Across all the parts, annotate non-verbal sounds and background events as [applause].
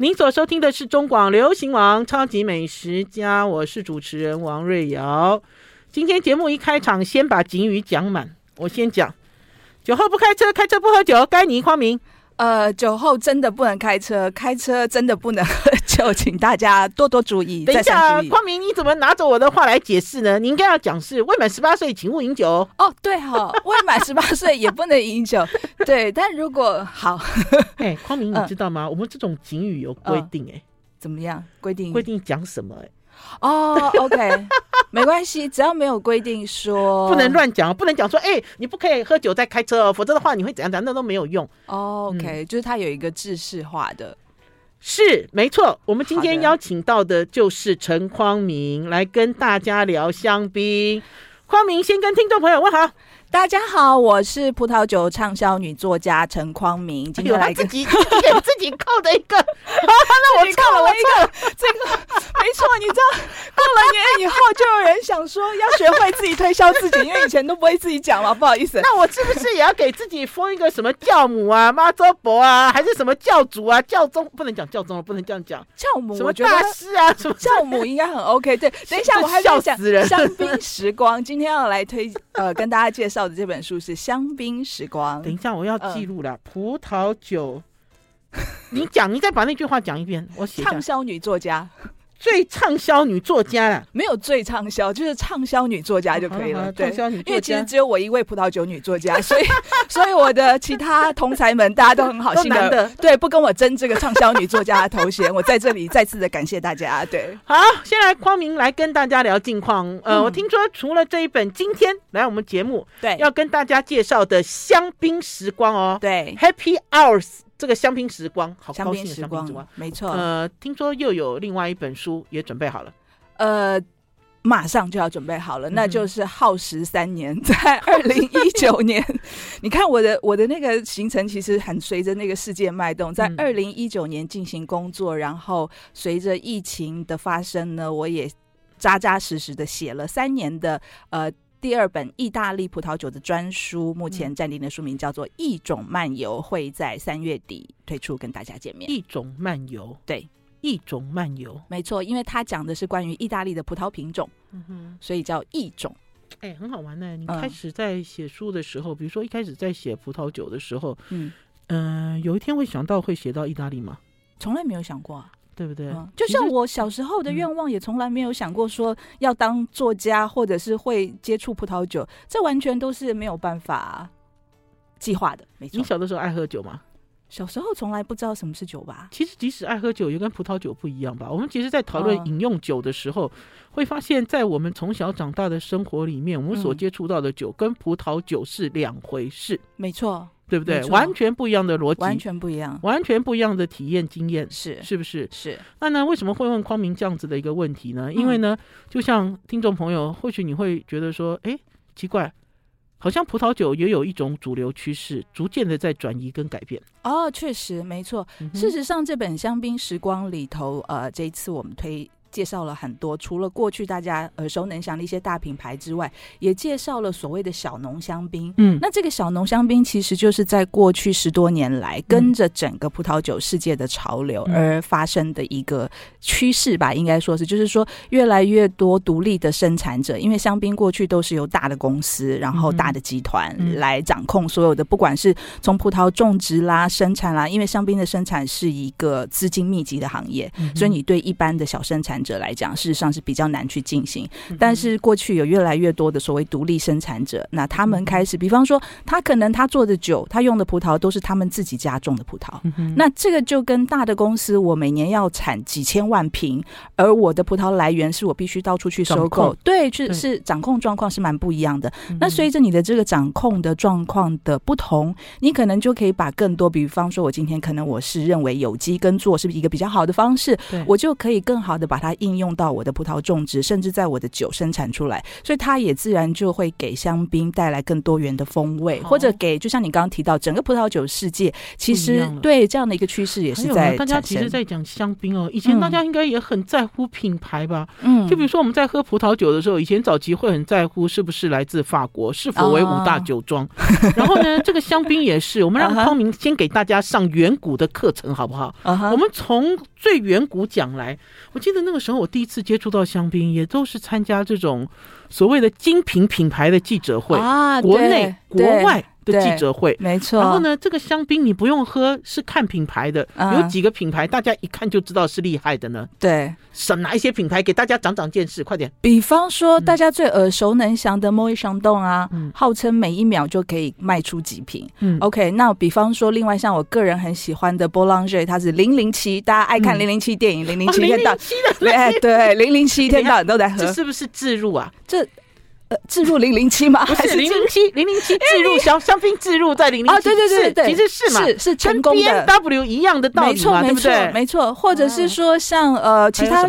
您所收听的是中广流行网《超级美食家》，我是主持人王瑞瑶。今天节目一开场，先把警语讲满。我先讲：酒后不开车，开车不喝酒。该你，匡明。呃，酒后真的不能开车，开车真的不能喝酒，请大家多多注意。等一下，光明，你怎么拿着我的话来解释呢？你应该要讲是未满十八岁，请勿饮酒。哦，对哈、哦，[laughs] 未满十八岁也不能饮酒。对，但如果好，[laughs] 哎、欸，匡明，你知道吗？呃、我们这种警语有规定、欸，哎、呃，怎么样？规定规定讲什么、欸？哎。哦、oh,，OK，[laughs] 没关系，只要没有规定说不能乱讲，不能讲说，哎、欸，你不可以喝酒再开车哦，否则的话你会怎样怎样，那都没有用。Oh, OK，、嗯、就是它有一个制式化的，是没错。我们今天邀请到的就是陈匡明来跟大家聊香槟。匡明先跟听众朋友问好。大家好，我是葡萄酒畅销女作家陈匡明。今天来 [laughs] 自己自己给自己扣的一个，[laughs] 那我错了，我错了。这个没错，你知道，过了年以后就有人想说要学会自己推销自己，因为以前都不会自己讲嘛，不好意思。[laughs] 那我是不是也要给自己封一个什么教母啊、妈祖伯啊，还是什么教主啊、教宗？不能讲教宗了，不能这样讲。教母，什么大师啊？什么教母应该很 OK。对，等一下我还在讲香槟时光，今天要来推呃跟大家介绍。的这本书是《香槟时光》。等一下，我要记录了。葡萄酒，你讲，你再把那句话讲一遍。我写畅销女作家。最畅销女作家了，没有最畅销，就是畅销女作家就可以了。对，因为其实只有我一位葡萄酒女作家，[laughs] 所以所以我的其他同才们大家都很好心的，对，不跟我争这个畅销女作家的头衔。我在这里再次的感谢大家。对，[laughs] 好，先来匡明来跟大家聊近况。呃，我听说除了这一本，今天来我们节目对要跟大家介绍的香槟时光哦，对，Happy Hours。这个香槟时光，好高兴的香槟时光，没错。呃，听说又有另外一本书也准备好了，呃，马上就要准备好了，嗯、那就是耗时三年，[laughs] 在二零一九年。[laughs] 你看我的我的那个行程，其实很随着那个世界脉动，在二零一九年进行工作，嗯、然后随着疫情的发生呢，我也扎扎实实的写了三年的呃。第二本意大利葡萄酒的专书，目前暂定的书名叫做《一种漫游》，会在三月底推出，跟大家见面。一种漫游，对，一种漫游，没错，因为它讲的是关于意大利的葡萄品种，嗯哼，所以叫一种。哎、欸，很好玩呢。你开始在写书的时候，嗯、比如说一开始在写葡萄酒的时候，嗯嗯、呃，有一天会想到会写到意大利吗？从来没有想过。对不对？就像我小时候的愿望，也从来没有想过说要当作家，或者是会接触葡萄酒，这完全都是没有办法计划的。没错。你小的时候爱喝酒吗？小时候从来不知道什么是酒吧。其实即使爱喝酒，也跟葡萄酒不一样吧。我们其实，在讨论饮用酒的时候，会发现，在我们从小长大的生活里面，我们所接触到的酒跟葡萄酒是两回事。没错。对不对？完全不一样的逻辑，完全不一样，完全不一样的体验经验，是是不是？是。那呢？为什么会问匡明这样子的一个问题呢？因为呢，就像听众朋友，或许你会觉得说，哎，奇怪，好像葡萄酒也有一种主流趋势，逐渐的在转移跟改变。哦，确实没错。事实上，这本香槟时光里头，呃，这一次我们推。介绍了很多，除了过去大家耳熟能详的一些大品牌之外，也介绍了所谓的小农香槟。嗯，那这个小农香槟其实就是在过去十多年来，跟着整个葡萄酒世界的潮流而发生的一个趋势吧，应该说是，就是说越来越多独立的生产者，因为香槟过去都是由大的公司，然后大的集团来掌控所有的，不管是从葡萄种植啦、生产啦，因为香槟的生产是一个资金密集的行业，所以你对一般的小生产者来讲，事实上是比较难去进行。但是过去有越来越多的所谓独立生产者，那他们开始，比方说，他可能他做的酒，他用的葡萄都是他们自己家种的葡萄。那这个就跟大的公司，我每年要产几千万瓶，而我的葡萄来源是我必须到处去收购，对，是是掌控状况是蛮不一样的。那随着你的这个掌控的状况的不同，你可能就可以把更多，比方说，我今天可能我是认为有机耕作是一个比较好的方式，我就可以更好的把它。它应用到我的葡萄种植，甚至在我的酒生产出来，所以它也自然就会给香槟带来更多元的风味，或者给就像你刚刚提到，整个葡萄酒世界其实对这样的一个趋势也是在。大家其实，在讲香槟哦，以前大家应该也很在乎品牌吧？嗯，就比如说我们在喝葡萄酒的时候，以前早期会很在乎是不是来自法国，是否为五大酒庄。[laughs] 然后呢，这个香槟也是，我们让 [laughs] 康明先给大家上远古的课程，好不好？我们从最远古讲来，我记得那个时候我第一次接触到香槟，也都是参加这种所谓的精品品牌的记者会啊，国内国外。的记者会，没错。然后呢，这个香槟你不用喝，是看品牌的。有几个品牌，大家一看就知道是厉害的呢。对，省哪一些品牌给大家长长见识？快点。比方说，大家最耳熟能详的 Moët Chandon 啊，号称每一秒就可以卖出几瓶。嗯，OK。那比方说，另外像我个人很喜欢的 Boulanger，它是零零七，大家爱看零零七电影，零零七天到，对对，零零七一天到晚都在喝。这是不是置入啊？这。呃，置入零零七吗？不是零零七，零零七置入香香槟置入在零零七。对对对对，其实是嘛，是是成功的。跟 BMW 一样的道理嘛，对不对？没错，或者是说像呃其他，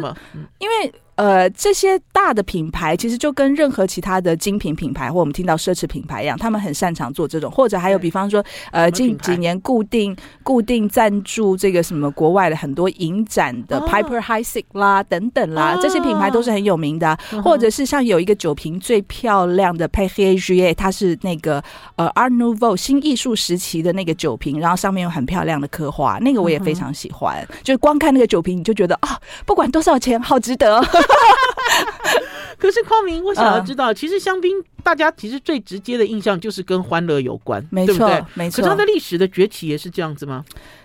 因为。呃，这些大的品牌其实就跟任何其他的精品品牌或我们听到奢侈品牌一样，他们很擅长做这种，或者还有比方说，呃，近几年固定固定赞助这个什么国外的很多影展的 Piper Heidsieck 啦等等啦，这些品牌都是很有名的。或者是像有一个酒瓶最漂亮的 Jouet，它是那个呃 Art Nouveau 新艺术时期的那个酒瓶，然后上面有很漂亮的刻画，那个我也非常喜欢。就是光看那个酒瓶，你就觉得啊，不管多少钱，好值得。[laughs] [laughs] 可是匡明，我想要知道，其实香槟大家其实最直接的印象就是跟欢乐有关，没错，对不对？没错。可是它的历史的崛起也是这样子吗？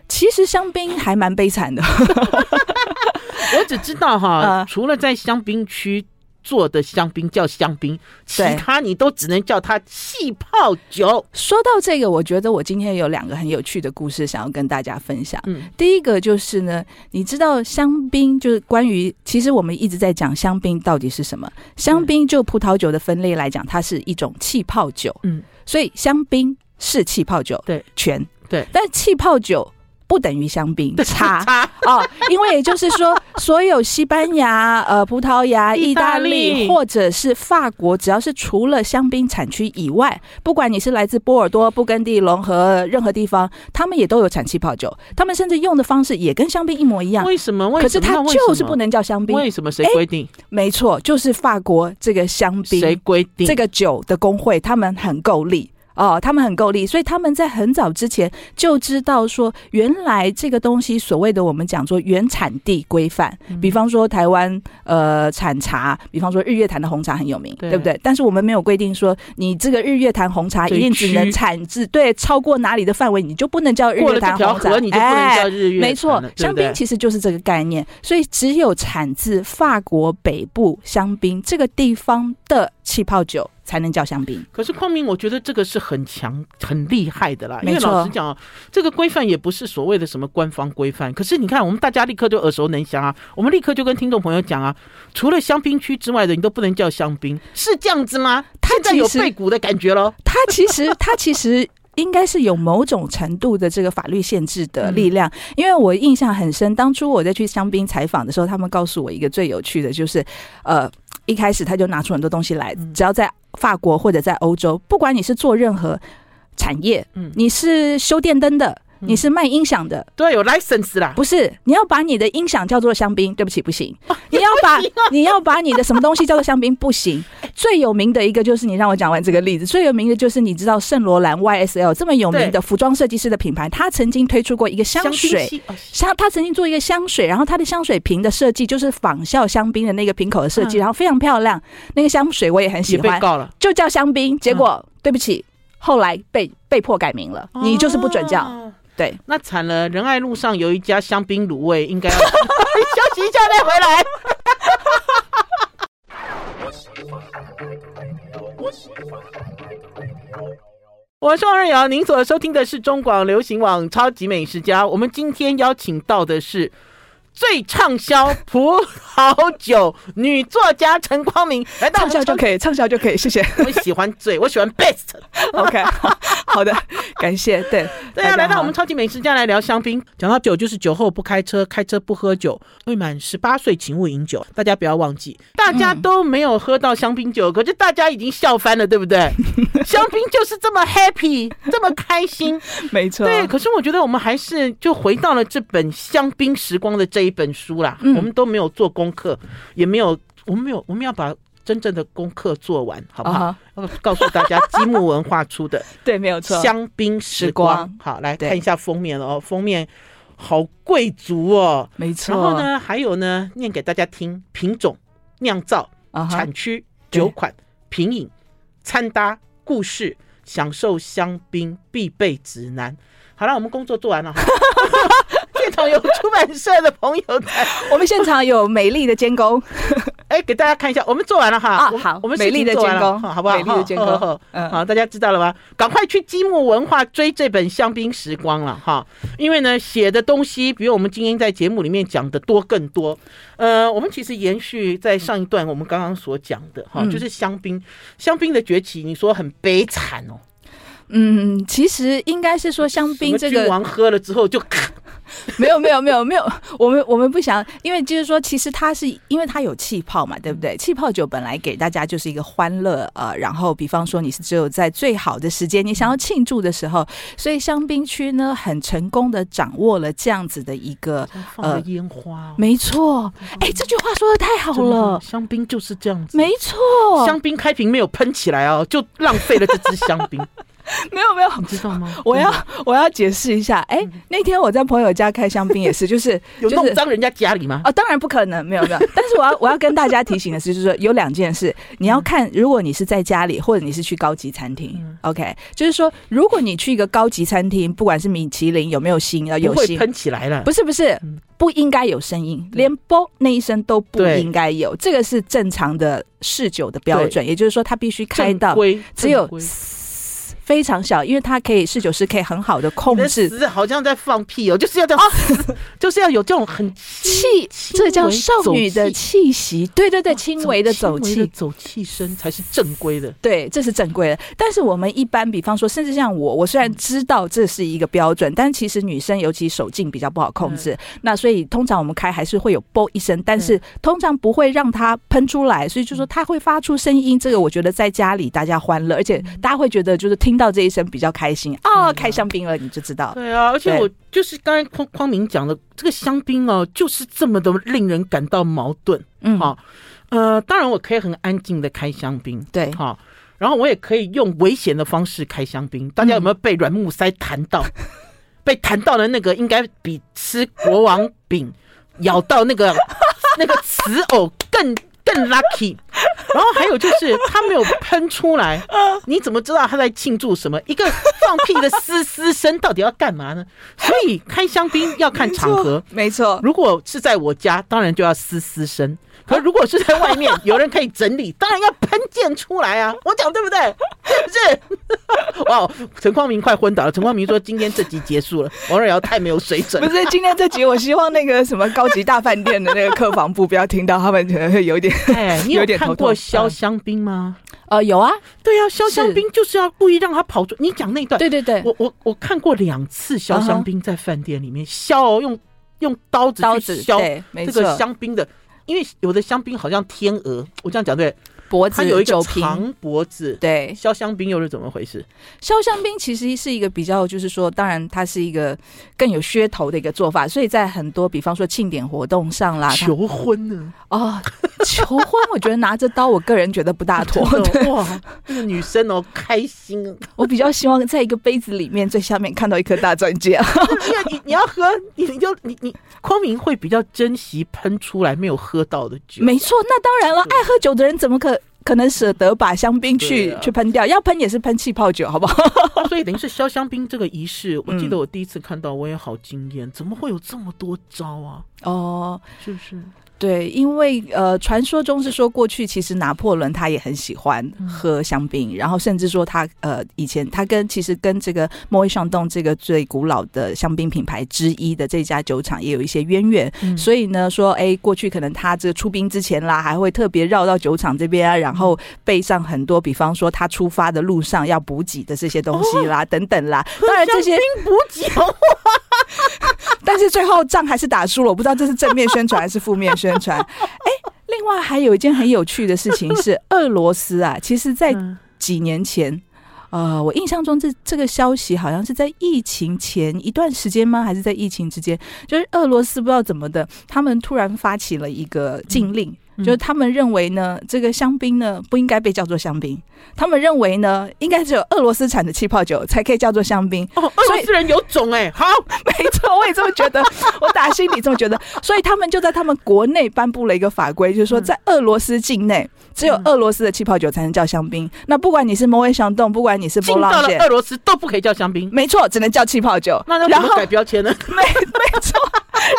其实香槟还蛮悲惨的，[laughs] 我只知道哈，除了在香槟区。做的香槟叫香槟，其他你都只能叫它气泡酒。说到这个，我觉得我今天有两个很有趣的故事想要跟大家分享。嗯，第一个就是呢，你知道香槟就是关于，其实我们一直在讲香槟到底是什么？香槟就葡萄酒的分类来讲，它是一种气泡酒。嗯，所以香槟是气泡酒，对，全对，但气泡酒。不等于香槟，差哦，因为也就是说，[laughs] 所有西班牙、呃葡萄牙、意大利或者是法国，只要是除了香槟产区以外，不管你是来自波尔多、布根地、隆河任何地方，他们也都有产气泡酒，他们甚至用的方式也跟香槟一模一样。为什么？为什么？可是它就是不能叫香槟。为什么？谁规定？没错，就是法国这个香槟谁规定这个酒的工会，他们很够力。哦，他们很够力，所以他们在很早之前就知道说，原来这个东西所谓的我们讲说原产地规范，比方说台湾呃产茶，比方说日月潭的红茶很有名，对，对不对？但是我们没有规定说你这个日月潭红茶一定只能产自对超过哪里的范围，你就不能叫日月潭红茶，你就不能叫日月没错，香槟其实就是这个概念，所以只有产自法国北部香槟这个地方的气泡酒。才能叫香槟。可是匡明，我觉得这个是很强、很厉害的啦。因为老实讲，这个规范也不是所谓的什么官方规范。可是你看，我们大家立刻就耳熟能详啊，我们立刻就跟听众朋友讲啊，除了香槟区之外的，你都不能叫香槟，是这样子吗？他现在有背骨的感觉咯。它其实，[laughs] 它其实应该是有某种程度的这个法律限制的力量。因为我印象很深，当初我在去香槟采访的时候，他们告诉我一个最有趣的，就是呃，一开始他就拿出很多东西来，只要在法国或者在欧洲，不管你是做任何产业，嗯，你是修电灯的，你是卖音响的，对，有 license 啦。不是，你要把你的音响叫做香槟，对不起，不行。[laughs] 你要把你要把你的什么东西叫做香槟，不行。[laughs] 最有名的一个就是你让我讲完这个例子，最有名的就是你知道圣罗兰 YSL 这么有名的服装设计师的品牌，他曾经推出过一个香水，香他曾经做一个香水，然后他的香水瓶的设计就是仿效香槟的那个瓶口的设计，然后非常漂亮。那个香水我也很喜欢，就叫香槟。结果对不起，后来被被迫改名了，你就是不准叫。对，那惨了！仁爱路上有一家香槟卤味，应该要 [laughs] 休息一下再回来。[laughs] 我是王瑞瑶，您所收听的是中广流行网《超级美食家》。我们今天邀请到的是最畅销葡萄酒女作家陈光明来到，畅销就可以，畅销就可以，谢谢。我喜欢最，我喜欢 best，OK，、[laughs] 好，好的，感谢。对，对啊，来到我们超级美食家来聊香槟。讲到酒，就是酒后不开车，开车不喝酒，未满十八岁请勿饮酒。大家不要忘记，大家都没有喝到香槟酒，可是大家已经笑翻了，对不对？[laughs] 香槟就是这么 happy，这么开心，[laughs] 没错。对，可是我觉得我们还是就回到了这本《香槟时光》的这一本书啦。嗯、我们都没有做功课，也没有，我们没有，我们要把真正的功课做完，好不好？要、uh huh. 告诉大家，积木文化出的，[laughs] 对，没有错，《香槟时光》。好，来看一下封面哦，封面好贵族哦，没错。然后呢，还有呢，念给大家听：品种、酿造、uh huh. 产区、酒款、品饮、餐搭、故事、享受香槟必备指南。好了，我们工作做完了哈。[laughs] 现场有出版社的朋友在，[laughs] 我们现场有美丽的监工，[laughs] 哎，给大家看一下，我们做完了哈。啊，好，我们美丽的监工，好不好？美丽的监工，嗯，好，大家知道了吧？赶快去积木文化追这本《香槟时光》了哈，因为呢，写的东西比我们今天在节目里面讲的多更多。呃，我们其实延续在上一段我们刚刚所讲的哈，就是香槟，香槟的崛起，你说很悲惨哦。嗯，其实应该是说香槟这个君王喝了之后就。[laughs] 没有没有没有没有，我们我们不想，因为就是说，其实它是因为它有气泡嘛，对不对？气泡酒本来给大家就是一个欢乐，呃，然后比方说你是只有在最好的时间，你想要庆祝的时候，所以香槟区呢很成功的掌握了这样子的一个呃烟花，没错，哎，这句话说的太好了，香槟就是这样子，没错，香槟开瓶没有喷起来哦，就浪费了这支香槟。[laughs] [laughs] 没有没有，你知道吗？[laughs] 我要我要解释一下。哎，那天我在朋友家开香槟也是，就是 [laughs] 有弄脏人家家里吗？哦，当然不可能，没有没有。但是我要我要跟大家提醒的是，就是说有两件事，你要看，如果你是在家里，或者你是去高级餐厅，OK，就是说，如果你去一个高级餐厅，不管是米其林有没有星啊，有星。喷起来了，不是不是，不应该有声音，连啵那一声都不应该有，这个是正常的试酒的标准，也就是说，它必须开到只有。非常小，因为它可以侍酒师可以很好的控制。好像在放屁哦，就是要这样，哦、[laughs] 就是要有这种很气，这叫少女的气息。对对对，轻微的走气，走气声才是正规的。对，这是正规的。但是我们一般，比方说，甚至像我，我虽然知道这是一个标准，但其实女生尤其手劲比较不好控制。嗯、那所以通常我们开还是会有啵一声，但是通常不会让它喷出来。所以就说它会发出声音，这个我觉得在家里大家欢乐，而且大家会觉得就是听。听到这一声比较开心啊，开香槟了，你就知道。对啊，而且我就是刚才匡匡明讲的这个香槟哦，就是这么的令人感到矛盾。嗯，好，呃，当然我可以很安静的开香槟，对，好，然后我也可以用危险的方式开香槟。大家有没有被软木塞弹到？[laughs] 被弹到的那个应该比吃国王饼咬到那个 [laughs] 那个瓷藕更。更 lucky，然后还有就是 [laughs] 他没有喷出来，你怎么知道他在庆祝什么？一个放屁的嘶嘶声到底要干嘛呢？所以开香槟要看场合，没错。如果是在我家，当然就要嘶嘶声。可如果是在外面，有人可以整理，当然要喷溅出来啊！[laughs] 我讲对不对？是不是？哇，[laughs] 陈光明快昏倒了。陈光明说：“今天这集结束了。”王瑞瑶太没有水准。不是今天这集，我希望那个什么高级大饭店的那个客房部不要听到，他们可能会有点。[laughs] 哎，你有看过削香槟吗？呃，有啊。对啊，削香槟就是要故意让他跑出。你讲那段，对对对，我我我看过两次削香槟在饭店里面削，用用刀子去削这个香槟的。因为有的香槟好像天鹅，我这样讲对。脖子它有一个长脖子，对，削香槟又是怎么回事？削香槟其实是一个比较，就是说，当然它是一个更有噱头的一个做法，所以在很多比方说庆典活动上啦，求婚呢？哦，求婚，我觉得拿着刀，我个人觉得不大妥。[laughs] [laughs] 哇，那个女生哦，开心。我比较希望在一个杯子里面最下面看到一颗大钻戒。[laughs] 因为你你要喝，你就你你匡明会比较珍惜喷出来没有喝到的酒。没错，那当然了，爱喝酒的人怎么可？可能舍得把香槟去、啊、去喷掉，要喷也是喷气泡酒，好不好？[laughs] 所以等于是消香槟这个仪式，我记得我第一次看到，我也好惊艳，嗯、怎么会有这么多招啊？哦，是不是？对，因为呃，传说中是说过去其实拿破仑他也很喜欢喝香槟，嗯、然后甚至说他呃以前他跟其实跟这个 Moët Chandon 这个最古老的香槟品牌之一的这家酒厂也有一些渊源，嗯、所以呢说哎，过去可能他这个出兵之前啦，还会特别绕到酒厂这边啊，然后备上很多，比方说他出发的路上要补给的这些东西啦，哦、等等啦。当然这些兵补给，[laughs] 但是最后仗还是打输了，我不知道这是正面宣传还是负面宣传。[laughs] 哎，另外还有一件很有趣的事情是，[laughs] 俄罗斯啊，其实在几年前，呃，我印象中这这个消息好像是在疫情前一段时间吗？还是在疫情之间？就是俄罗斯不知道怎么的，他们突然发起了一个禁令。就是他们认为呢，这个香槟呢不应该被叫做香槟。他们认为呢，应该只有俄罗斯产的气泡酒才可以叫做香槟。哦，俄罗斯人有种哎、欸，[laughs] 好，没错，我也这么觉得，[laughs] 我打心里这么觉得。所以他们就在他们国内颁布了一个法规，就是说在俄罗斯境内，只有俄罗斯的气泡酒才能叫香槟。那不管你是摩威香洞，不管你是波浪线，俄罗斯都不可以叫香槟。没错，只能叫气泡酒。那要怎么改标签呢？[laughs] 没没错。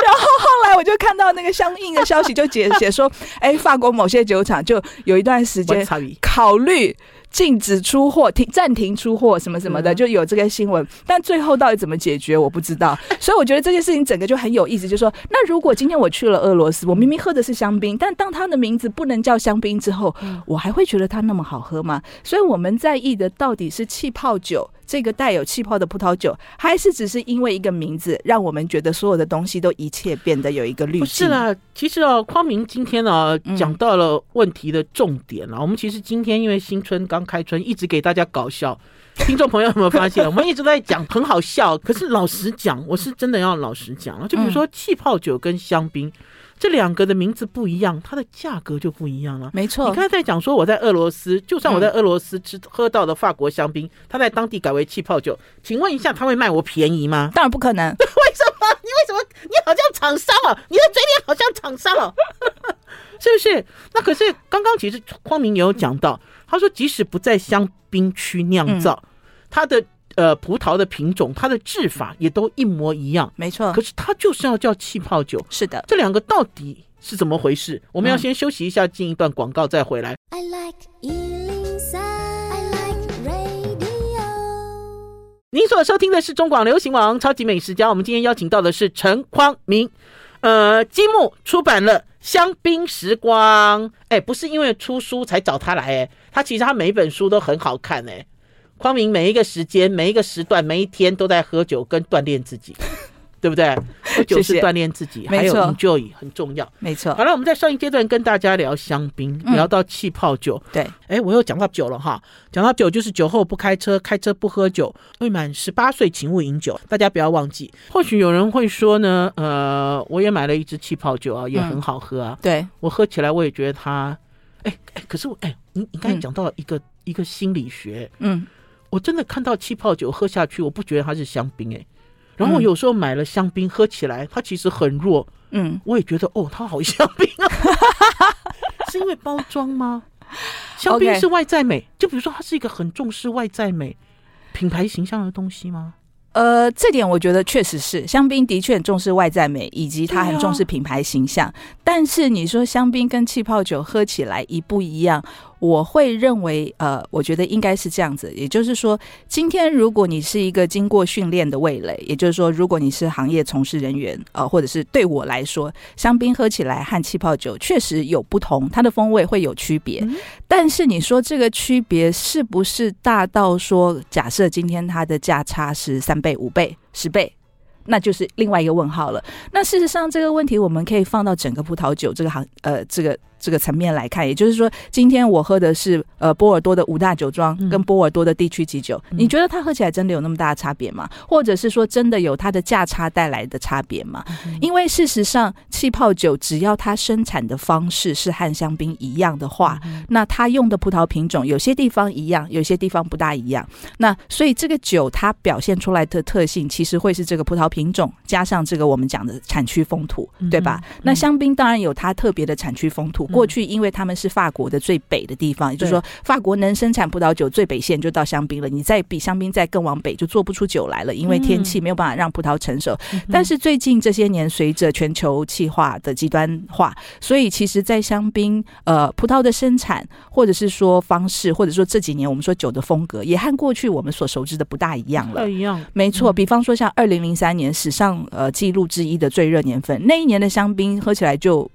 然后后来我就看到那个相应的消息，就解 [laughs] 解说，哎，法国某些酒厂就有一段时间考虑。禁止出货，停暂停出货，什么什么的，就有这个新闻。但最后到底怎么解决，我不知道。所以我觉得这件事情整个就很有意思，就是说，那如果今天我去了俄罗斯，我明明喝的是香槟，但当它的名字不能叫香槟之后，我还会觉得它那么好喝吗？所以我们在意的到底是气泡酒。这个带有气泡的葡萄酒，还是只是因为一个名字，让我们觉得所有的东西都一切变得有一个滤镜？不是啦，其实哦，匡明今天呢、啊、讲到了问题的重点了。嗯、我们其实今天因为新春刚开春，一直给大家搞笑。听众朋友有没有发现，[laughs] 我们一直在讲很好笑，可是老实讲，我是真的要老实讲了。就比如说气泡酒跟香槟。这两个的名字不一样，它的价格就不一样了。没错，你刚才在讲说我在俄罗斯，就算我在俄罗斯吃喝到的法国香槟，它在当地改为气泡酒，请问一下，他会卖我便宜吗？当然不可能。[laughs] 为什么？你为什么？你好像厂商哦，你的嘴脸好像厂商哦，是不是？那可是刚刚其实匡明也有讲到，他说即使不在香槟区酿造，它的。呃，葡萄的品种，它的制法也都一模一样，没错。可是它就是要叫气泡酒，是的。这两个到底是怎么回事？我们要先休息一下，进一段广告再回来。I like 103, I like radio。您所收听的是中广流行网超级美食家，我们今天邀请到的是陈匡明。呃，积木出版了《香槟时光》，哎，不是因为出书才找他来，哎，他其实他每一本书都很好看，哎。匡明每一个时间、每一个时段、每一天都在喝酒跟锻炼自己，[laughs] 对不对？喝酒是锻炼自己，谢谢还有 enjoy 很重要。没错。好了，我们在上一阶段跟大家聊香槟，嗯、聊到气泡酒。对，哎，我又讲到酒了哈。讲到酒就是酒后不开车，开车不喝酒。未满十八岁请勿饮酒，大家不要忘记。或许有人会说呢，呃，我也买了一支气泡酒啊，也很好喝啊。嗯、对，我喝起来我也觉得它，哎哎，可是我哎，你你刚才讲到了一个、嗯、一个心理学，嗯。我真的看到气泡酒喝下去，我不觉得它是香槟哎。然后有时候买了香槟喝起来，它其实很弱。嗯，我也觉得哦，它好香槟啊。[laughs] 是因为包装吗？香槟是外在美，就比如说它是一个很重视外在美、品牌形象的东西吗？呃，这点我觉得确实是，香槟的确很重视外在美，以及它很重视品牌形象。但是你说香槟跟气泡酒喝起来一不一样？我会认为，呃，我觉得应该是这样子，也就是说，今天如果你是一个经过训练的味蕾，也就是说，如果你是行业从事人员，呃，或者是对我来说，香槟喝起来和气泡酒确实有不同，它的风味会有区别。嗯、但是你说这个区别是不是大到说，假设今天它的价差是三倍、五倍、十倍，那就是另外一个问号了。那事实上，这个问题我们可以放到整个葡萄酒这个行，呃，这个。这个层面来看，也就是说，今天我喝的是呃波尔多的五大酒庄跟波尔多的地区级酒，嗯、你觉得它喝起来真的有那么大的差别吗？或者是说真的有它的价差带来的差别吗？嗯、因为事实上，气泡酒只要它生产的方式是和香槟一样的话，嗯、那它用的葡萄品种有些地方一样，有些地方不大一样。那所以这个酒它表现出来的特性，其实会是这个葡萄品种加上这个我们讲的产区风土，对吧？嗯、那香槟当然有它特别的产区风土。过去因为他们是法国的最北的地方，也就是说法国能生产葡萄酒最北线就到香槟了，你再比香槟再更往北就做不出酒来了，因为天气没有办法让葡萄成熟。但是最近这些年随着全球气化的极端化，所以其实，在香槟呃葡萄的生产或者是说方式，或者说这几年我们说酒的风格，也和过去我们所熟知的不大一样了。一样，没错。比方说像二零零三年史上呃记录之一的最热年份，那一年的香槟喝起来就。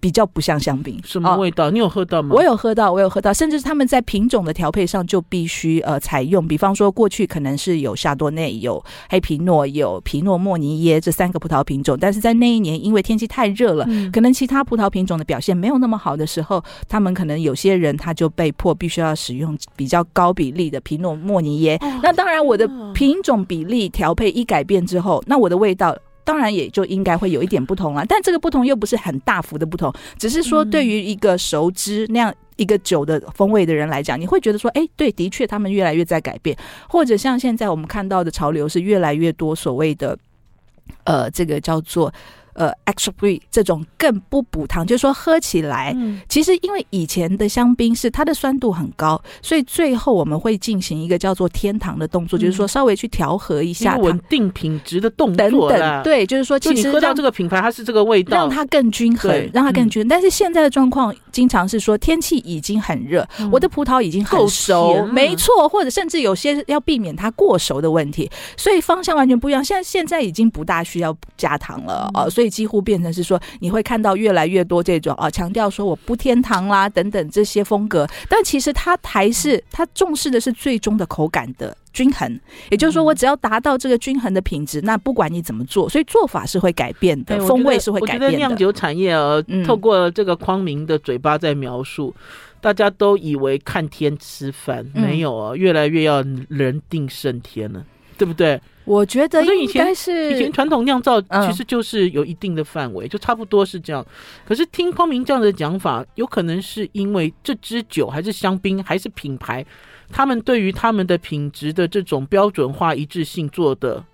比较不像香槟，什么味道？哦，你有喝到吗？我有喝到，我有喝到，甚至他们在品种的调配上就必须呃采用，比方说过去可能是有夏多内、有黑皮诺、有皮诺莫尼耶这三个葡萄品种，但是在那一年因为天气太热了，嗯，可能其他葡萄品种的表现没有那么好的时候，他们可能有些人他就被迫必须要使用比较高比例的皮诺莫尼耶。哦，那当然，我的品种比例调配一改变之后，那我的味道。当然也就应该会有一点不同了，但这个不同又不是很大幅的不同，只是说对于一个熟知那样一个酒的风味的人来讲，你会觉得说，哎，对，的确他们越来越在改变，或者像现在我们看到的潮流是越来越多所谓的，呃，这个叫做。呃，extra free 这种更不补糖，就是说喝起来，嗯，其实因为以前的香槟是它的酸度很高，所以最后我们会进行一个叫做天堂的动作，嗯，就是说稍微去调和一下稳定品质的动作等等。对，就是说，其实你喝到这个品牌，它是这个味道，让它更均衡，让它更均衡。但是现在的状况经常是说天气已经很热，嗯，我的葡萄已经很熟，没错，或者甚至有些要避免它过熟的问题，所以方向完全不一样。现在现在已经不大需要加糖了啊，所以。几乎变成是说，你会看到越来越多这种啊，强调说我不添糖啦等等这些风格，但其实它还是它重视的是最终的口感的均衡。也就是说，我只要达到这个均衡的品质，那不管你怎么做，所以做法是会改变的，风味是会改变的。我觉得酿酒产业啊，透过这个匡明的嘴巴在描述，大家都以为看天吃饭，没有啊，越来越要人定胜天了，对不对？我觉得应该是以前传统酿造其实就是有一定的范围，就差不多是这样。可是听匡明这样的讲法，有可能是因为这支酒还是香槟还是品牌，他们对于他们的品质的这种标准化一致性做的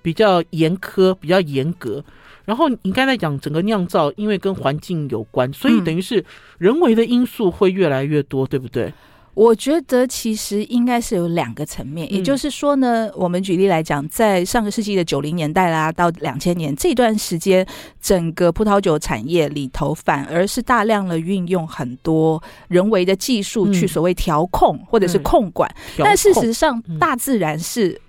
比较严苛、比较严格。然后你刚才讲整个酿造，因为跟环境有关，所以等于是人为的因素会越来越多，对不对？我觉得其实应该是有两个层面，也就是说呢，我们举例来讲，在上个世纪的九零年代啦，到两千年这段时间，整个葡萄酒产业里头反而是大量的运用很多人为的技术去所谓调控或者是控管，但事实上大自然是。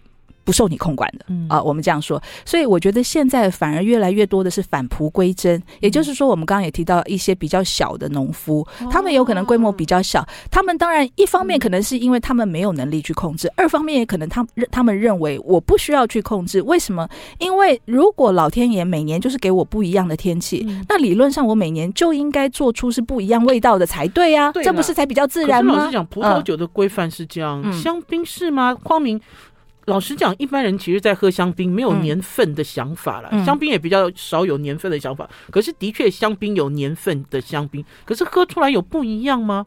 不受你控管的啊，我们这样说，所以我觉得现在反而越来越多的是返璞归真，也就是说，我们刚刚也提到一些比较小的农夫，他们有可能规模比较小，他们当然一方面可能是因为他们没有能力去控制，二方面也可能他们他们认为我不需要去控制，为什么？因为如果老天爷每年就是给我不一样的天气，那理论上我每年就应该做出是不一样味道的才对呀，这不是才比较自然吗？老实讲，葡萄酒的规范是这样，香槟是吗？光明。老实讲，一般人其实，在喝香槟没有年份的想法了。嗯、香槟也比较少有年份的想法。可是，的确，香槟有年份的香槟。可是，喝出来有不一样吗？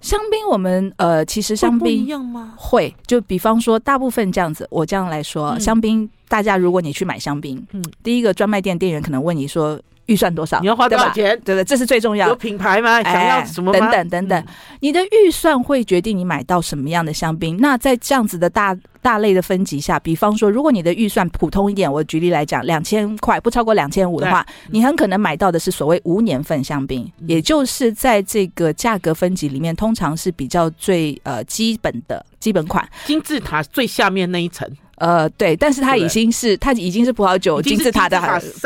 香槟，我们呃，其实香槟不一样吗？会，就比方说，大部分这样子，我这样来说，嗯、香槟，大家如果你去买香槟，嗯，第一个专卖店店员可能问你说。预算多少？你要花多少钱？对对，这是最重要的。有品牌吗？想要什么吗？等等等等，你的预算会决定你买到什么样的香槟。那在这样子的大大类的分级下，比方说，如果你的预算普通一点，我举例来讲，两千块不超过两千五的话，你很可能买到的是所谓无年份香槟，也就是在这个价格分级里面，通常是比较最呃基本的基本款，金字塔最下面那一层。呃，对，但是它已经是它已经是葡萄酒金字塔的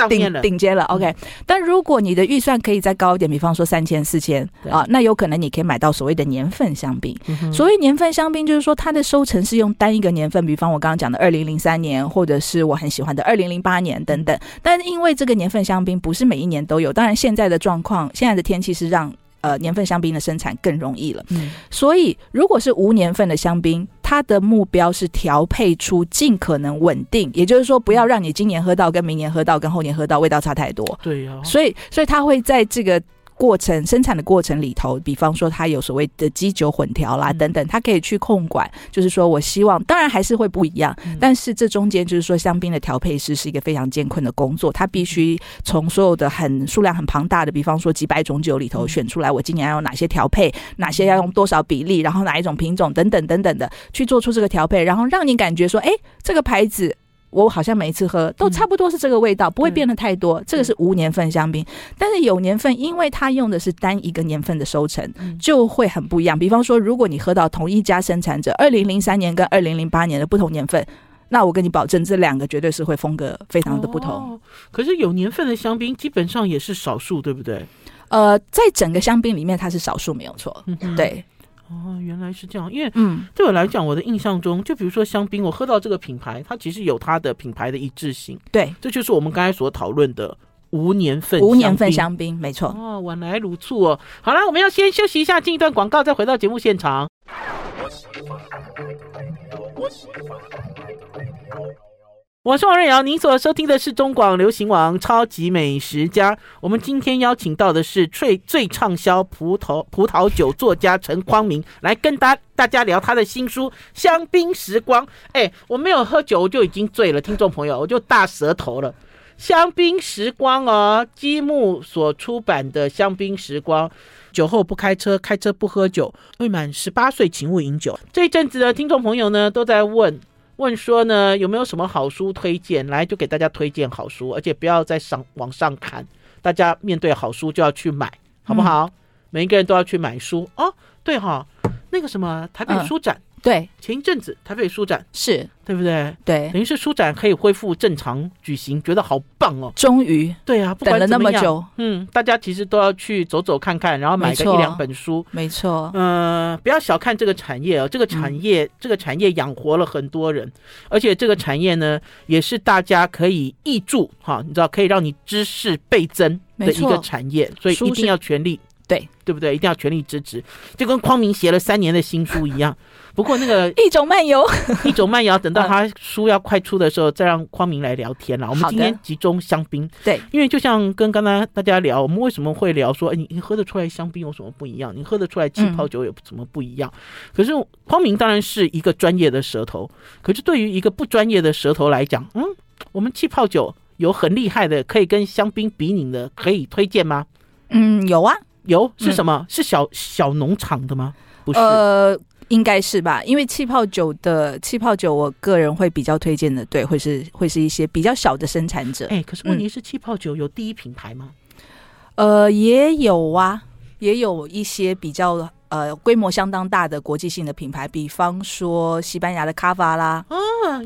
顶顶尖了。OK，但如果你的预算可以再高一点，比方说三千、四千啊，那有可能你可以买到所谓的年份香槟。所谓年份香槟，就是说它的收成是用单一个年份，比方我刚刚讲的二零零三年，或者是我很喜欢的二零零八年等等。但是因为这个年份香槟不是每一年都有，当然现在的状况，现在的天气是让呃年份香槟的生产更容易了。嗯，所以如果是无年份的香槟。它的目标是调配出尽可能稳定，也就是说，不要让你今年喝到跟明年喝到跟后年喝到味道差太多。对呀，所以所以它会在这个过程生产的过程里头，比方说它有所谓的基酒混调啦等等，它可以去控管。就是说我希望，当然还是会不一样，但是这中间就是说香槟的调配师是一个非常艰困的工作，他必须从所有的很数量很庞大的，比方说几百种酒里头选出来，我今年要用哪些调配，哪些要用多少比例，然后哪一种品种等等等等的去做出这个调配，然后让你感觉说，哎，这个牌子。我好像每一次喝都差不多是这个味道，嗯、不会变得太多。这个是无年份香槟，但是有年份，因为它用的是单一个年份的收成，就会很不一样。比方说，如果你喝到同一家生产者二零零三年跟二零零八年的不同年份，那我跟你保证，这两个绝对是会风格非常的不同。哦、可是有年份的香槟基本上也是少数，对不对？呃，在整个香槟里面，它是少数，没有错。嗯、对。哦，原来是这样。因为嗯，对我来讲，我的印象中，就比如说香槟，我喝到这个品牌，它其实有它的品牌的一致性。对，这就是我们刚才所讨论的无年份无年份香槟，没错。哦，晚来如醋哦。好了，我们要先休息一下，进一段广告，再回到节目现场。我是王瑞瑶，您所收听的是中广流行网超级美食家。我们今天邀请到的是最最畅销葡萄葡萄酒作家陈匡明，来跟大大家聊他的新书《香槟时光》。哎，我没有喝酒，我就已经醉了，听众朋友，我就大舌头了。《香槟时光》哦，积木所出版的《香槟时光》，酒后不开车，开车不喝酒，未满十八岁请勿饮酒。这一阵子的听众朋友呢，都在问。问说呢，有没有什么好书推荐？来，就给大家推荐好书，而且不要再上网上看，大家面对好书就要去买，好不好？嗯、每一个人都要去买书哦。对哈，那个什么台北书展。嗯对，前一阵子台北书展是对不对？对，等于是书展可以恢复正常举行，觉得好棒哦！终于，对啊，不管了那么久，嗯，大家其实都要去走走看看，然后买个一两本书，没错。嗯、呃，不要小看这个产业哦，这个产业，嗯、这个产业养活了很多人，而且这个产业呢，也是大家可以益助哈，你知道，可以让你知识倍增的一个产业，所以一定要全力。对，对不对？一定要全力支持，就跟匡明写了三年的新书一样。[laughs] 不过那个一种漫游，[laughs] 一种漫游，[laughs] 等到他书要快出的时候，再让匡明来聊天了。我们今天集中香槟，对，因为就像跟刚才大家聊，我们为什么会聊说，哎，你你喝得出来香槟有什么不一样？你喝得出来气泡酒有什么不一样？嗯、可是匡明当然是一个专业的舌头，可是对于一个不专业的舌头来讲，嗯，我们气泡酒有很厉害的，可以跟香槟比拟的，可以推荐吗？嗯，有啊。有是什么？嗯、是小小农场的吗？不是，呃，应该是吧。因为气泡酒的气泡酒，我个人会比较推荐的，对，会是会是一些比较小的生产者。哎、欸，可是问题是，气泡酒有第一品牌吗？呃，也有啊，也有一些比较呃规模相当大的国际性的品牌，比方说西班牙的卡法啦，哦，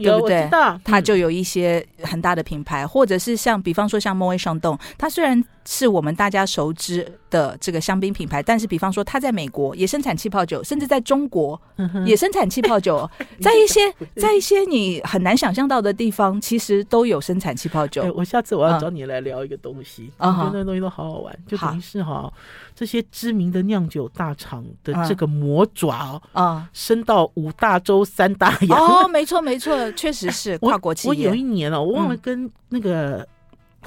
对不对？它就有一些很大的品牌，嗯、或者是像比方说像 Moët Chandon，它虽然。是我们大家熟知的这个香槟品牌，但是比方说，它在美国也生产气泡酒，甚至在中国也生产气泡酒，[laughs] 在一些在一些你很难想象到的地方，其实都有生产气泡酒。欸，我下次我要找你来聊一个东西，我觉得那个东西都好好玩，就等于是哈，这些知名的酿酒大厂的这个魔爪啊，伸到五大洲三大洋。哦，没错没错，确实是跨国企业。我有一年哦，我忘了跟那个。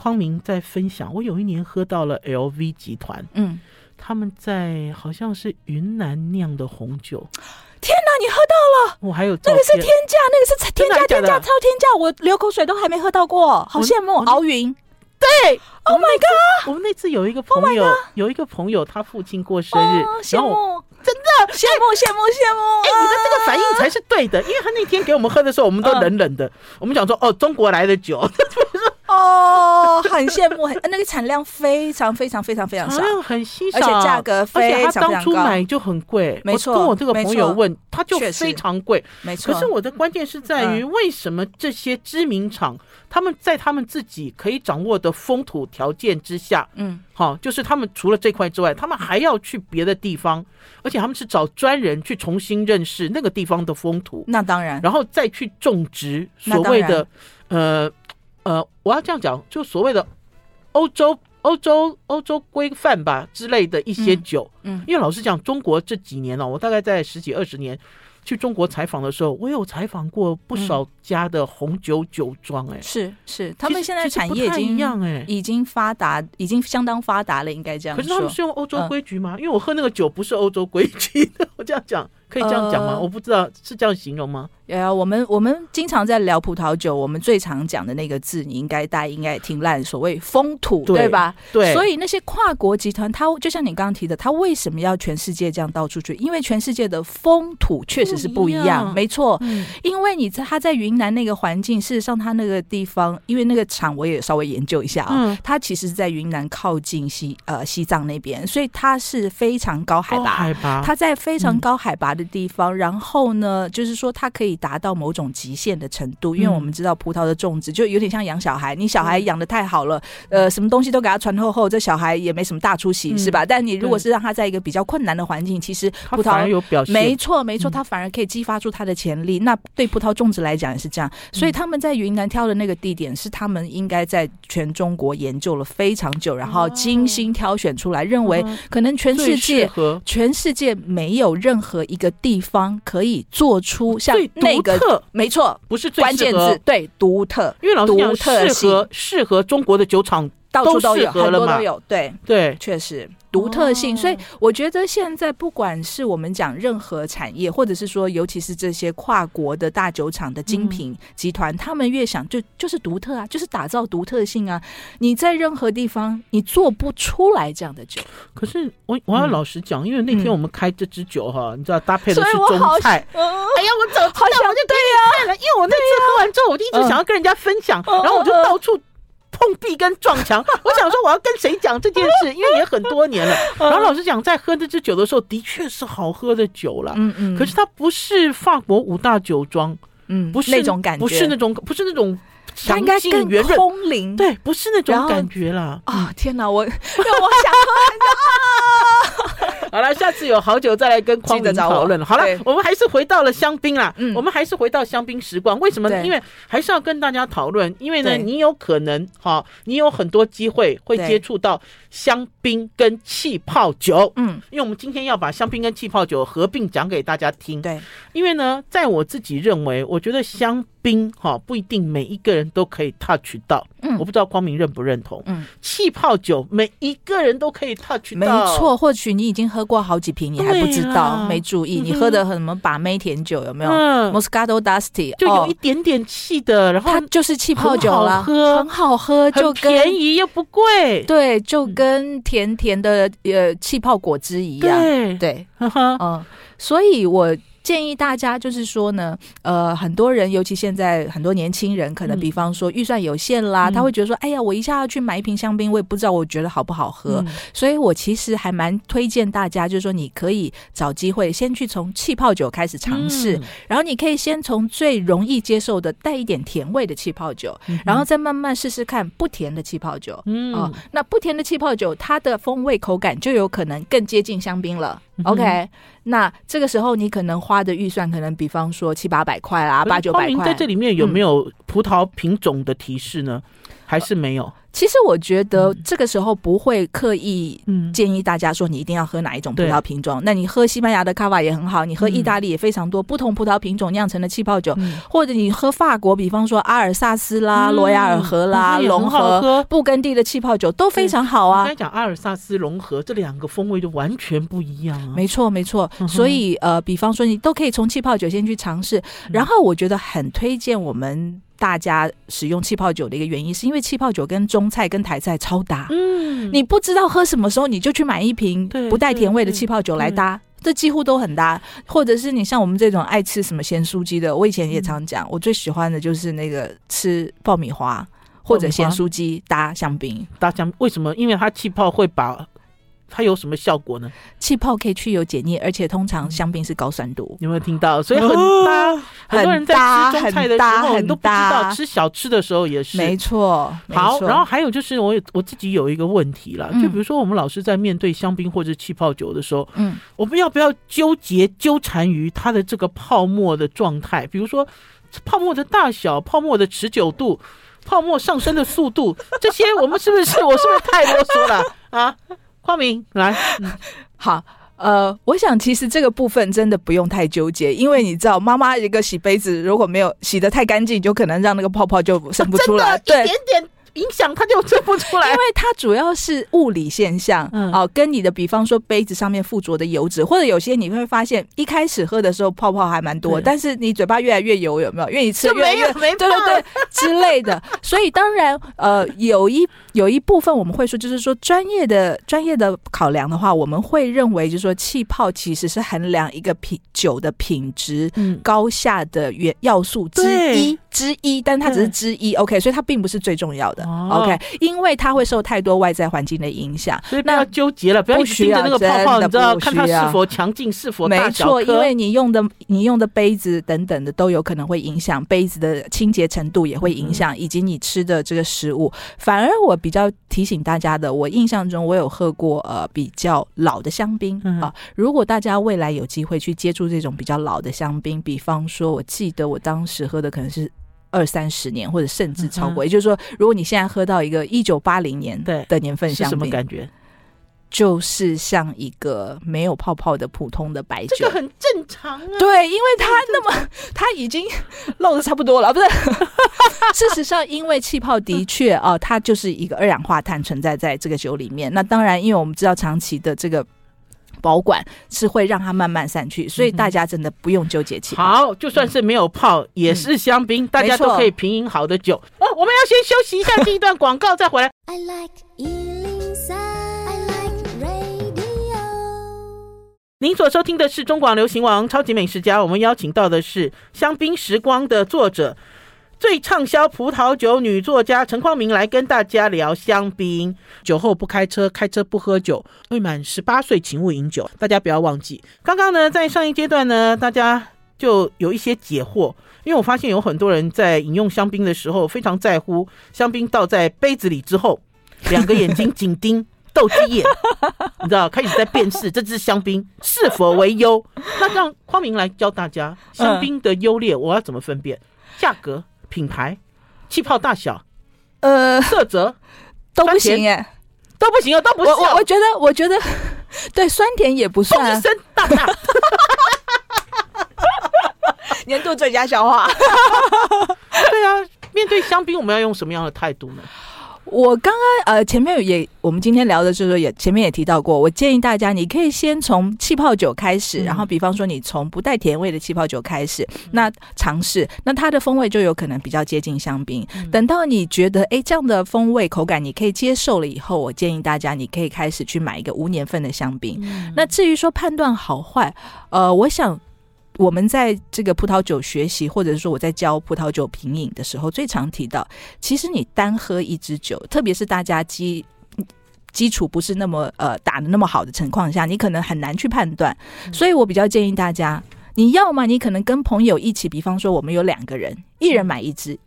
匡明在分享，我有一年喝到了 LV 集团，嗯，他们在好像是云南酿的红酒。天哪，你喝到了？我还有那个是天价，那个是天价，天价超天价，我流口水都还没喝到过，好羡慕。敖云，对，Oh my god！我们那次有一个朋友，有一个朋友他父亲过生日，羡慕，真的羡慕羡慕羡慕。哎，你的这个反应才是对的，因为他那天给我们喝的时候，我们都冷冷的，我们想说哦，中国来的酒。[laughs] 哦，很羡慕，很那个产量非常非常非常非常少，很稀少，而且价格非常非常高。他当初买就很贵，没错。跟我这个朋友问，他就非常贵，没错。可是我的关键是在于，为什么这些知名厂，他们在他们自己可以掌握的风土条件之下，嗯，好，就是他们除了这块之外，他们还要去别的地方，而且他们是找专人去重新认识那个地方的风土。那当然，然后再去种植所谓的呃。呃，我要这样讲，就所谓的欧洲、欧洲、欧洲规范吧之类的一些酒，嗯，嗯，因为老实讲，中国这几年呢、哦，我大概在十几二十年，去中国采访的时候，我有采访过不少家的红酒酒庄，哎，是是，他们现在产业已经一样，哎，已经发达，已经相当发达了，应该这样。可是他们是用欧洲规矩吗？因为我喝那个酒不是欧洲规矩的，我这样讲。可以这样讲吗？呃、我不知道是这样形容吗？呃，我们我们经常在聊葡萄酒，我们最常讲的那个字，你应该大家应该也听烂，所谓风土，对，对吧？对。所以那些跨国集团，它就像你刚刚提的，它为什么要全世界这样到处去？因为全世界的风土确实是不一样，一样没错。嗯、因为你在他在云南那个环境，事实上他那个地方，因为那个厂我也稍微研究一下啊，嗯、它其实是在云南靠近西呃西藏那边，所以它是非常高海拔，高海拔，它在非常高海拔的地方，嗯、然后。呢，就是说它可以达到某种极限的程度，因为我们知道葡萄的种植就有点像养小孩，你小孩养的太好了，呃，什么东西都给他传厚厚，这小孩也没什么大出息，是吧？但你如果是让他在一个比较困难的环境，其实葡萄有表现，没错没错，它反而可以激发出它的潜力。那对葡萄种植来讲也是这样，所以他们在云南挑的那个地点是他们应该在全中国研究了非常久，然后精心挑选出来，认为可能全世界全世界没有任何一个地方。可以做出像那个，没错，不是关键字，对，独特，因为老师讲适合适合中国的酒厂到处都有，很多都有，对对，确实。独特性，所以我觉得现在不管是我们讲任何产业，或者是说，尤其是这些跨国的大酒厂的精品集团，他们越想就就是独特啊，就是打造独特性啊。你在任何地方你做不出来这样的酒。可是我我要老实讲，因为那天我们开这支酒哈，你知道搭配的是中菜。哎呀，我早知道我就对呀，因为我那次喝完之后，我就一直想要跟人家分享，然后我就到处。碰壁跟撞墙，[laughs] 我想说我要跟谁讲这件事，[laughs] 因为也很多年了。然后老实讲，在喝这支酒的时候，的确是好喝的酒了。嗯嗯。可是它不是法国五大酒庄，嗯，不是那种感觉，不是那种，不是那种，它应该更空灵，对，不是那种感觉了。啊，天哪，我 [laughs] 我想喝。[laughs] 好了，下次有好酒再来跟匡明讨论。好了，我们还是回到了香槟啦。嗯，我们还是回到香槟时光。为什么呢？因为还是要跟大家讨论。因为呢，你有可能哈，你有很多机会会接触到香槟跟气泡酒。嗯，因为我们今天要把香槟跟气泡酒合并讲给大家听。对，因为呢，在我自己认为，我觉得香槟哈不一定每一个人都可以 touch 到。嗯，我不知道光明认不认同。嗯，气泡酒每一个人都可以 touch 到。没错，或许你已经喝。喝过好几瓶，你还不知道，没注意。你喝的什么把妹甜酒有没有？Moscato Dusty 就有一点点气的，然后它就是气泡酒了，很好喝，就便宜又不贵，对，就跟甜甜的呃气泡果汁一样，对，嗯，所以我。建议大家就是说呢，呃，很多人，尤其现在很多年轻人，可能比方说预算有限啦，嗯、他会觉得说，哎呀，我一下要去买一瓶香槟，我也不知道我觉得好不好喝，嗯、所以我其实还蛮推荐大家，就是说你可以找机会先去从气泡酒开始尝试，嗯、然后你可以先从最容易接受的带一点甜味的气泡酒，嗯、然后再慢慢试试看不甜的气泡酒，嗯、哦，那不甜的气泡酒，它的风味口感就有可能更接近香槟了。OK，那这个时候你可能花。的预算可能比方说七八百块啦，八九百块。在这里面有没有葡萄品种的提示呢？嗯、还是没有？其实我觉得这个时候不会刻意建议大家说你一定要喝哪一种葡萄品种。那你喝西班牙的卡瓦也很好，你喝意大利也非常多不同葡萄品种酿成的气泡酒，或者你喝法国，比方说阿尔萨斯啦、罗亚尔河啦、龙河、布根地的气泡酒都非常好啊。刚才讲阿尔萨斯、隆河这两个风味就完全不一样啊。没错，没错。所以呃，比方说你都可以从气泡酒先去尝试，然后我觉得很推荐我们。大家使用气泡酒的一个原因，是因为气泡酒跟中菜跟台菜超搭。嗯，你不知道喝什么时候，你就去买一瓶不带甜味的气泡酒来搭，这几乎都很搭。或者是你像我们这种爱吃什么咸酥鸡的，我以前也常讲，我最喜欢的就是那个吃爆米花或者咸酥鸡搭香槟。搭香为什么？因为它气泡会把。它有什么效果呢？气泡可以去油解腻，而且通常香槟是高酸度。有没有听到？所以很搭，很多人在吃中菜的时候很都不知道，吃小吃的时候也是。没错。好，然后还有就是我我自己有一个问题了，就比如说我们老师在面对香槟或者气泡酒的时候，嗯，我们要不要纠结纠缠于它的这个泡沫的状态？比如说泡沫的大小、泡沫的持久度、泡沫上升的速度，这些我们是不是我是不是太啰嗦了啊？匡明来，[laughs] 好，呃，我想其实这个部分真的不用太纠结，因为你知道，妈妈一个洗杯子如果没有洗得太干净，就可能让那个泡泡就生不出来，啊、对，一点点。影响它就吹不出来，[laughs] 因为它主要是物理现象，嗯，哦，跟你的比方说杯子上面附着的油脂，或者有些你会发现一开始喝的时候泡泡还蛮多，但是你嘴巴越来越油，有没有？因为你吃越来越对对对。之类的，所以当然呃有一有一部分我们会说，就是说专业的专业的考量的话，我们会认为就是说气泡其实是衡量一个品酒的品质高下的原要素之一。之一，但它只是之一，OK，所以它并不是最重要的，OK，因为它会受太多外在环境的影响，所以不要纠结了，不要盯着那个泡泡，你知道看它是否强劲，是否。没错，因为你用的你用的杯子等等的都有可能会影响杯子的清洁程度，也会影响，以及你吃的这个食物。反而我比较提醒大家的，我印象中我有喝过呃比较老的香槟啊，如果大家未来有机会去接触这种比较老的香槟，比方说我记得我当时喝的可能是。二三十年，或者甚至超过，嗯、也就是说，如果你现在喝到一个一九八零年的年份香槟，是什么感觉？就是像一个没有泡泡的普通的白酒，这个很正常啊。对，因为它那么，[laughs] 它已经漏的差不多了，不是？[laughs] 事实上，因为气泡的确啊、呃，它就是一个二氧化碳存在在这个酒里面。那当然，因为我们知道长期的这个。保管是会让它慢慢散去，所以大家真的不用纠结气泡。好，就算是没有泡，嗯、也是香槟，嗯、大家都可以品饮好的酒。哦，我们要先休息一下，进一段广告，再回来。[laughs] I like 103, I like radio。您所收听的是中广流行网超级美食家，我们邀请到的是香槟时光的作者。最畅销葡萄酒女作家陈匡明来跟大家聊香槟。酒后不开车，开车不喝酒。未满十八岁，请勿饮酒。大家不要忘记，刚刚呢，在上一阶段呢，大家就有一些解惑，因为我发现有很多人在饮用香槟的时候，非常在乎香槟倒在杯子里之后，两个眼睛紧盯斗鸡眼，你知道，开始在辨识这支香槟是否为优。那让匡明来教大家香槟的优劣，我要怎么分辨？价格。品牌、气泡大小、呃色泽都不行哎，都不行啊，都不是。我我觉得，我觉得 [laughs] 对酸甜也不算。大大，[laughs] 年度最佳笑话。[laughs] 对啊，面对香槟，我们要用什么样的态度呢？我刚刚呃前面也我们今天聊的就是说也前面也提到过，我建议大家你可以先从气泡酒开始，然后比方说你从不带甜味的气泡酒开始，那尝试，那它的风味就有可能比较接近香槟。等到你觉得哎这样的风味口感你可以接受了以后，我建议大家你可以开始去买一个无年份的香槟。那至于说判断好坏，呃，我想。我们在这个葡萄酒学习，或者是说我在教葡萄酒品饮的时候，最常提到，其实你单喝一支酒，特别是大家基基础不是那么呃打的那么好的情况下，你可能很难去判断。所以我比较建议大家，你要么你可能跟朋友一起，比方说我们有两个人，一人买一支。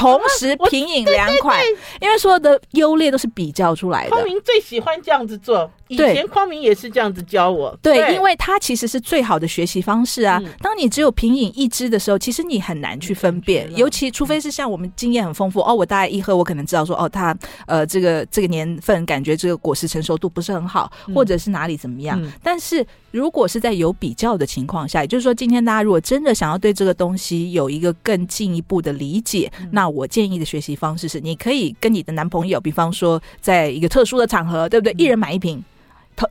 同时品饮两款，因为所有的优劣都是比较出来的。匡明最喜欢这样子做，以前匡明也是这样子教我。对，对，因为它其实是最好的学习方式啊。嗯、当你只有品饮一支的时候，其实你很难去分辨，嗯、尤其除非是像我们经验很丰富哦，我大概一喝，我可能知道说哦，它呃这个这个年份感觉这个果实成熟度不是很好，或者是哪里怎么样。嗯、但是如果是在有比较的情况下，也就是说今天大家如果真的想要对这个东西有一个更进一步的理解，嗯、那我建议的学习方式是，你可以跟你的男朋友，比方说，在一个特殊的场合，对不对？一人买一瓶。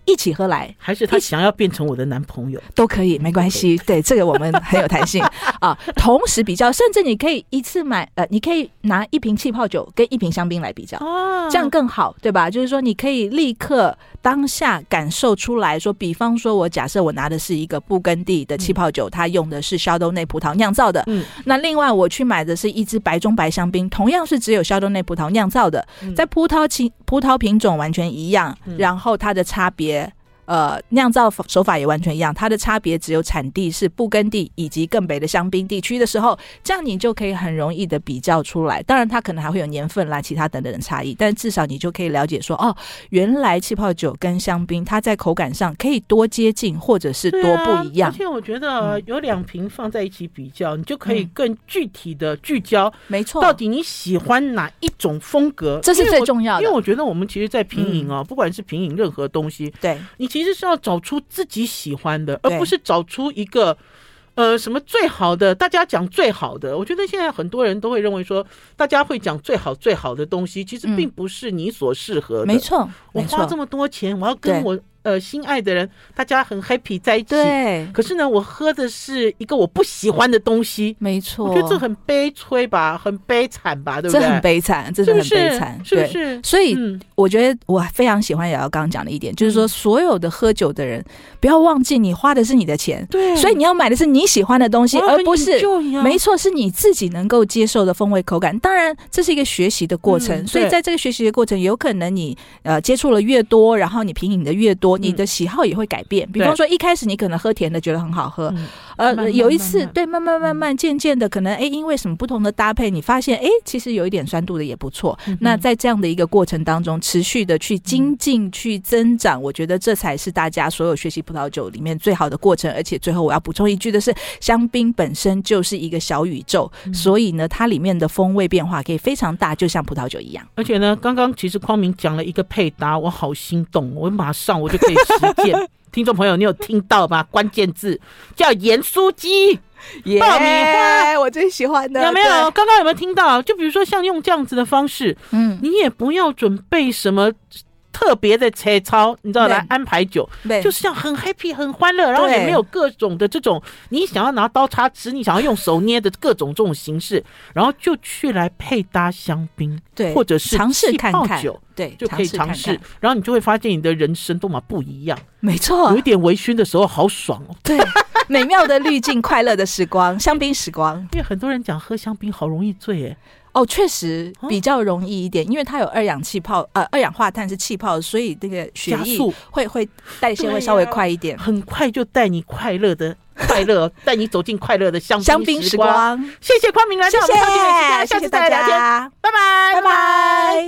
一起喝来，还是他想要变成我的男朋友都可以，没关系。对，这个我们很有弹性 [laughs] 啊。同时比较，甚至你可以一次买，呃，你可以拿一瓶气泡酒跟一瓶香槟来比较，这样更好，对吧？就是说，你可以立刻当下感受出来说，比方说，我假设我拿的是一个布根地的气泡酒，它用的是肖多内葡萄酿造的。嗯，那另外我去买的是一支白中白香槟，同样是只有肖多内葡萄酿造的，在葡萄品葡萄品种完全一样，然后它的差。别呃，酿造手法也完全一样，它的差别只有产地是布根地以及更北的香槟地区的时候，这样你就可以很容易的比较出来。当然，它可能还会有年份啦、其他等等的差异，但至少你就可以了解说，哦，原来气泡酒跟香槟它在口感上可以多接近，或者是多不一样。而且我觉得有两瓶放在一起比较，嗯、你就可以更具体的聚焦，没错，到底你喜欢哪一种风格，这是最重要的。因为我觉得我们其实，在品饮哦，嗯、不管是品饮任何东西，对你其其实是要找出自己喜欢的，而不是找出一个。呃，什么最好的？大家讲最好的，我觉得现在很多人都会认为说，大家会讲最好最好的东西，其实并不是你所适合的。没错，我花这么多钱，我要跟我。呃，心爱的人，大家很 happy 在一起。对。可是呢，我喝的是一个我不喜欢的东西。没错。我觉得这很悲催吧，很悲惨吧，对不对？这很悲惨，这是很悲惨，是不是？所以，我觉得我非常喜欢瑶瑶刚刚讲的一点，就是说，所有的喝酒的人，不要忘记，你花的是你的钱。对。所以你要买的是你喜欢的东西，而不是没错，是你自己能够接受的风味口感。当然，这是一个学习的过程。所以，在这个学习的过程，有可能你呃接触了越多，然后你品饮的越多，你的喜好也会改变。比方说，一开始你可能喝甜的觉得很好喝，呃，有一次对，慢慢慢慢渐渐的，可能哎，因为什么不同的搭配，你发现哎，其实有一点酸度的也不错。那在这样的一个过程当中，持续的去精进、去增长，我觉得这才是大家所有学习葡萄酒里面最好的过程。而且最后我要补充一句的是，香槟本身就是一个小宇宙，所以呢，它里面的风味变化可以非常大，就像葡萄酒一样。而且呢，刚刚其实匡明讲了一个配搭，我好心动，我马上我就可以实践。[laughs] 听众朋友，你有听到吗？关键字叫盐酥鸡、爆米花，我最喜欢的。有没有？刚刚有没有听到？就比如说像用这样子的方式，嗯，你也不要准备什么。特别的切操，你知道来安排酒，就是这样很 happy 很欢乐，然后也没有各种的这种你想要拿刀叉吃，你想要用手捏的各种这种形式，然后就去来配搭香槟，对，或者是尝试看看。酒，对，就可以尝试，然后你就会发现你的人生多么不一样。没错，有一点微醺的时候好爽哦，对，美妙的滤镜，快乐的时光，香槟时光。因为很多人讲喝香槟好容易醉，哎。哦，确实比较容易一点，因为它有二氧气泡，呃，二氧化碳是气泡，所以这个血液会会代谢会稍微快一点，很快就带你快乐的快乐，带你走进快乐的香香槟时光。谢谢匡明来到我们超级美食家，谢谢大家，拜拜，拜拜。